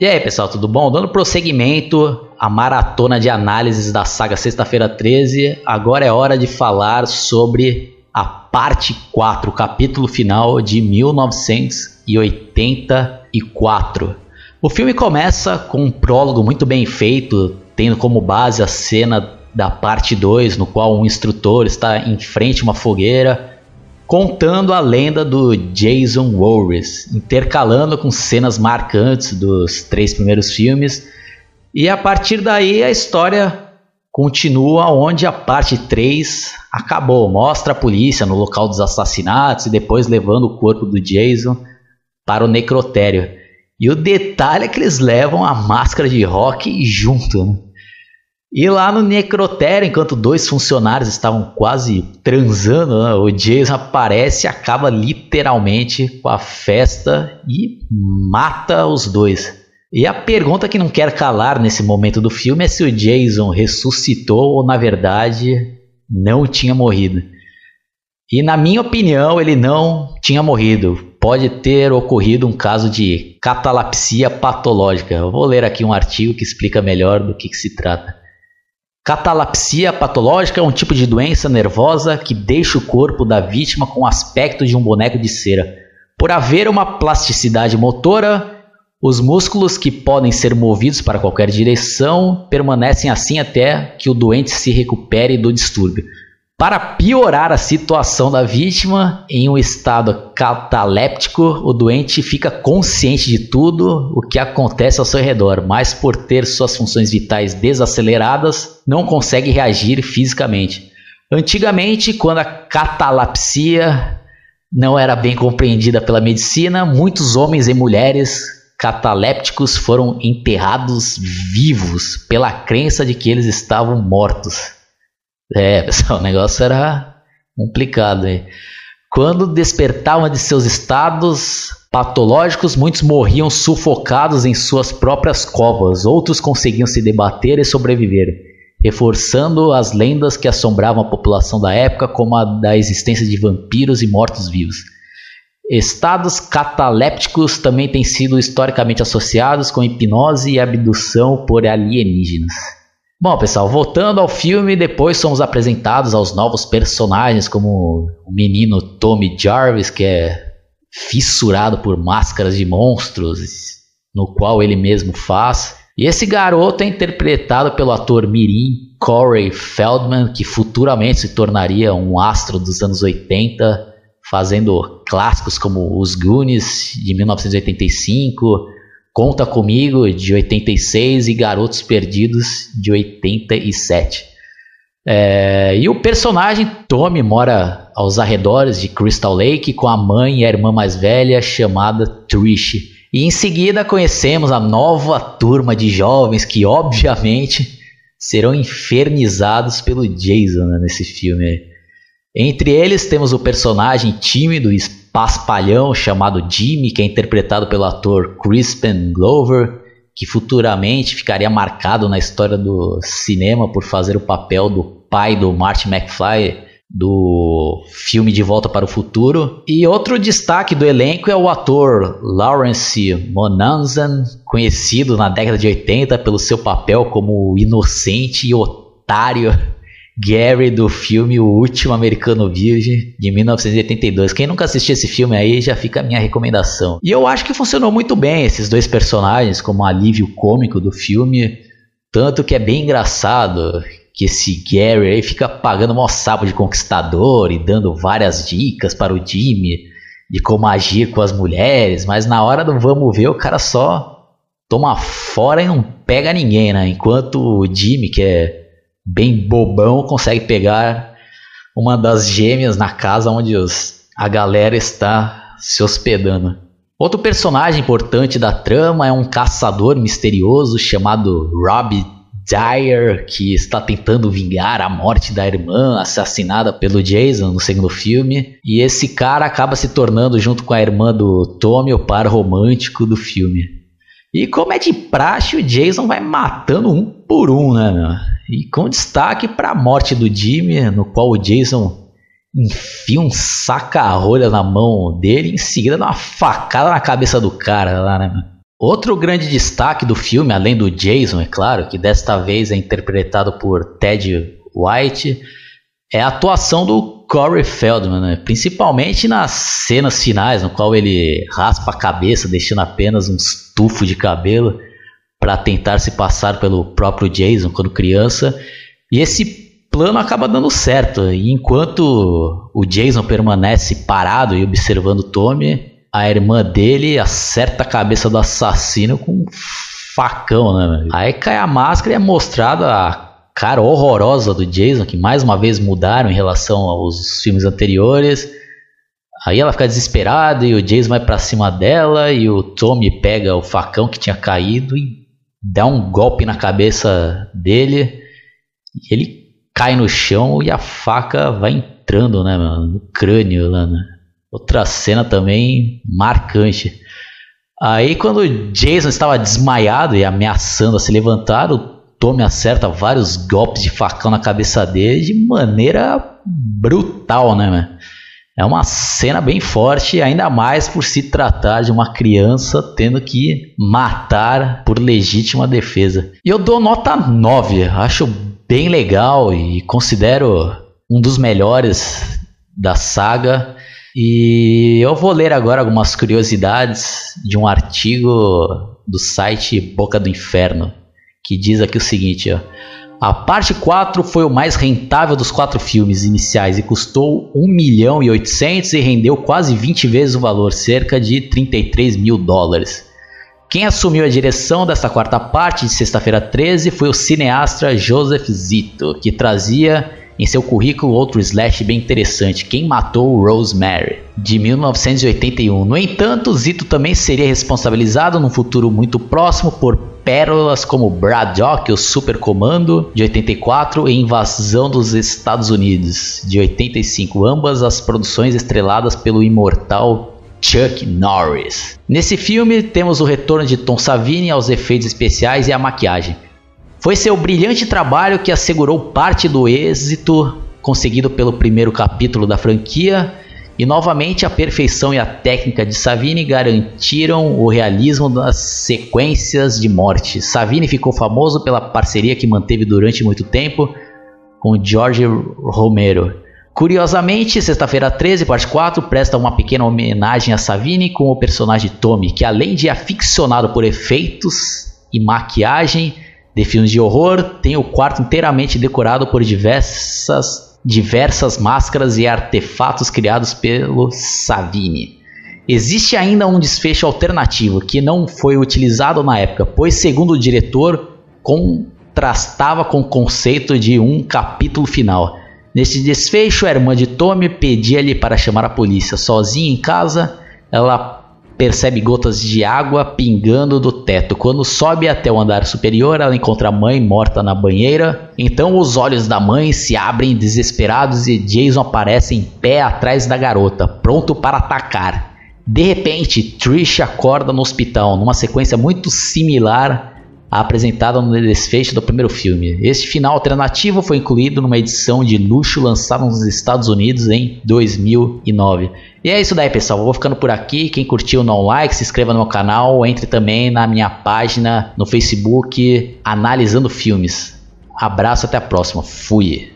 E aí, pessoal, tudo bom? Dando prosseguimento à maratona de análises da saga Sexta-feira 13, agora é hora de falar sobre a parte 4, o capítulo final de 1984. O filme começa com um prólogo muito bem feito, tendo como base a cena da parte 2, no qual um instrutor está em frente a uma fogueira contando a lenda do Jason Voorhees, intercalando com cenas marcantes dos três primeiros filmes. E a partir daí a história continua onde a parte 3 acabou. Mostra a polícia no local dos assassinatos e depois levando o corpo do Jason para o necrotério. E o detalhe é que eles levam a máscara de rock junto. Né? E lá no necrotério, enquanto dois funcionários estavam quase transando, né, o Jason aparece e acaba literalmente com a festa e mata os dois. E a pergunta que não quer calar nesse momento do filme é se o Jason ressuscitou ou na verdade não tinha morrido. E na minha opinião, ele não tinha morrido. Pode ter ocorrido um caso de catalepsia patológica. Eu vou ler aqui um artigo que explica melhor do que, que se trata. Catalepsia patológica é um tipo de doença nervosa que deixa o corpo da vítima com o aspecto de um boneco de cera. Por haver uma plasticidade motora, os músculos que podem ser movidos para qualquer direção permanecem assim até que o doente se recupere do distúrbio. Para piorar a situação da vítima, em um estado cataléptico, o doente fica consciente de tudo o que acontece ao seu redor, mas por ter suas funções vitais desaceleradas, não consegue reagir fisicamente. Antigamente, quando a catalepsia não era bem compreendida pela medicina, muitos homens e mulheres catalépticos foram enterrados vivos pela crença de que eles estavam mortos. É, pessoal, o negócio era complicado. Quando despertavam de seus estados patológicos, muitos morriam sufocados em suas próprias covas, outros conseguiam se debater e sobreviver, reforçando as lendas que assombravam a população da época, como a da existência de vampiros e mortos-vivos. Estados catalépticos também têm sido historicamente associados com hipnose e abdução por alienígenas. Bom, pessoal, voltando ao filme, depois somos apresentados aos novos personagens, como o menino Tommy Jarvis, que é fissurado por máscaras de monstros, no qual ele mesmo faz. E esse garoto é interpretado pelo ator Mirim Corey Feldman, que futuramente se tornaria um astro dos anos 80, fazendo clássicos como Os Goonies de 1985, Conta Comigo, de 86, e Garotos Perdidos, de 87. É, e o personagem Tommy mora aos arredores de Crystal Lake com a mãe e a irmã mais velha chamada Trish. E em seguida conhecemos a nova turma de jovens que, obviamente, serão infernizados pelo Jason né, nesse filme. Entre eles temos o personagem tímido e paspalhão chamado Jimmy, que é interpretado pelo ator Crispin Glover, que futuramente ficaria marcado na história do cinema por fazer o papel do pai do Marty McFly do filme De Volta para o Futuro. E outro destaque do elenco é o ator Lawrence Monanzan, conhecido na década de 80 pelo seu papel como inocente e otário Gary do filme O Último Americano Virgem de 1982. Quem nunca assistiu esse filme aí já fica a minha recomendação. E eu acho que funcionou muito bem esses dois personagens como alívio cômico do filme, tanto que é bem engraçado que esse Gary aí fica pagando mó sapo de conquistador e dando várias dicas para o Jimmy de como agir com as mulheres, mas na hora do vamos ver o cara só toma fora e não pega ninguém, né? Enquanto o Jimmy, que é bem bobão, consegue pegar uma das gêmeas na casa onde os, a galera está se hospedando. Outro personagem importante da trama é um caçador misterioso chamado Rob Dyer, que está tentando vingar a morte da irmã assassinada pelo Jason no segundo filme. E esse cara acaba se tornando, junto com a irmã do Tommy, o par romântico do filme. E como é de praxe, o Jason vai matando um por um, né? E com destaque para a morte do Jimmy, no qual o Jason enfia um saca-rolha na mão dele em seguida dá uma facada na cabeça do cara lá, né? Outro grande destaque do filme, além do Jason, é claro, que desta vez é interpretado por Ted White, é a atuação do Corey Feldman, né? principalmente nas cenas finais, no qual ele raspa a cabeça, deixando apenas um estufo de cabelo para tentar se passar pelo próprio Jason quando criança. E esse plano acaba dando certo. E enquanto o Jason permanece parado e observando Tommy, a irmã dele acerta a cabeça do assassino com um facão, né? Aí cai a máscara e é mostrada a cara horrorosa do Jason, que mais uma vez mudaram em relação aos filmes anteriores. Aí ela fica desesperada e o Jason vai para cima dela e o Tommy pega o facão que tinha caído e dá um golpe na cabeça dele. E ele cai no chão e a faca vai entrando, né, mano, no crânio lá, né? Outra cena também marcante. Aí quando o Jason estava desmaiado e ameaçando a se levantar, o Tommy acerta vários golpes de facão na cabeça dele de maneira brutal, né? É uma cena bem forte, ainda mais por se tratar de uma criança tendo que matar por legítima defesa. E eu dou nota 9, acho bem legal e considero um dos melhores da saga. E eu vou ler agora algumas curiosidades de um artigo do site Boca do Inferno, que diz aqui o seguinte, ó. A parte 4 foi o mais rentável dos quatro filmes iniciais e custou 1 milhão e 800 e rendeu quase 20 vezes o valor, cerca de 33 mil dólares. Quem assumiu a direção desta quarta parte de Sexta-feira 13 foi o cineasta Joseph Zito, que trazia em seu currículo outro slash bem interessante, Quem Matou Rosemary, de 1981. No entanto, Zito também seria responsabilizado num futuro muito próximo por pérolas como Braddock, o Super Comando, de 84, e Invasão dos Estados Unidos, de 85, ambas as produções estreladas pelo imortal Chuck Norris. Nesse filme temos o retorno de Tom Savini aos efeitos especiais e à maquiagem. Foi seu brilhante trabalho que assegurou parte do êxito conseguido pelo primeiro capítulo da franquia, e novamente a perfeição e a técnica de Savini garantiram o realismo das sequências de morte. Savini ficou famoso pela parceria que manteve durante muito tempo com George Romero. Curiosamente, Sexta-feira 13, parte 4, presta uma pequena homenagem a Savini com o personagem Tommy, que além de aficionado por efeitos e maquiagem, de filmes de horror, tem o quarto inteiramente decorado por diversas, diversas máscaras e artefatos criados pelo Savini. Existe ainda um desfecho alternativo que não foi utilizado na época, pois, segundo o diretor, contrastava com o conceito de um capítulo final. Neste desfecho, a irmã de Tommy pedia-lhe para chamar a polícia. Sozinha em casa, ela percebe gotas de água pingando do teto. Quando sobe até o andar superior, ela encontra a mãe morta na banheira. Então os olhos da mãe se abrem desesperados e Jason aparece em pé atrás da garota, pronto para atacar. De repente, Trish acorda no hospital, numa sequência muito similar apresentada no desfecho do primeiro filme. Este final alternativo foi incluído numa edição de luxo lançada nos Estados Unidos em 2009. E é isso daí, pessoal. Vou ficando por aqui. Quem curtiu, não like, se inscreva no meu canal, entre também na minha página no Facebook Analisando Filmes. Abraço, até a próxima. Fui.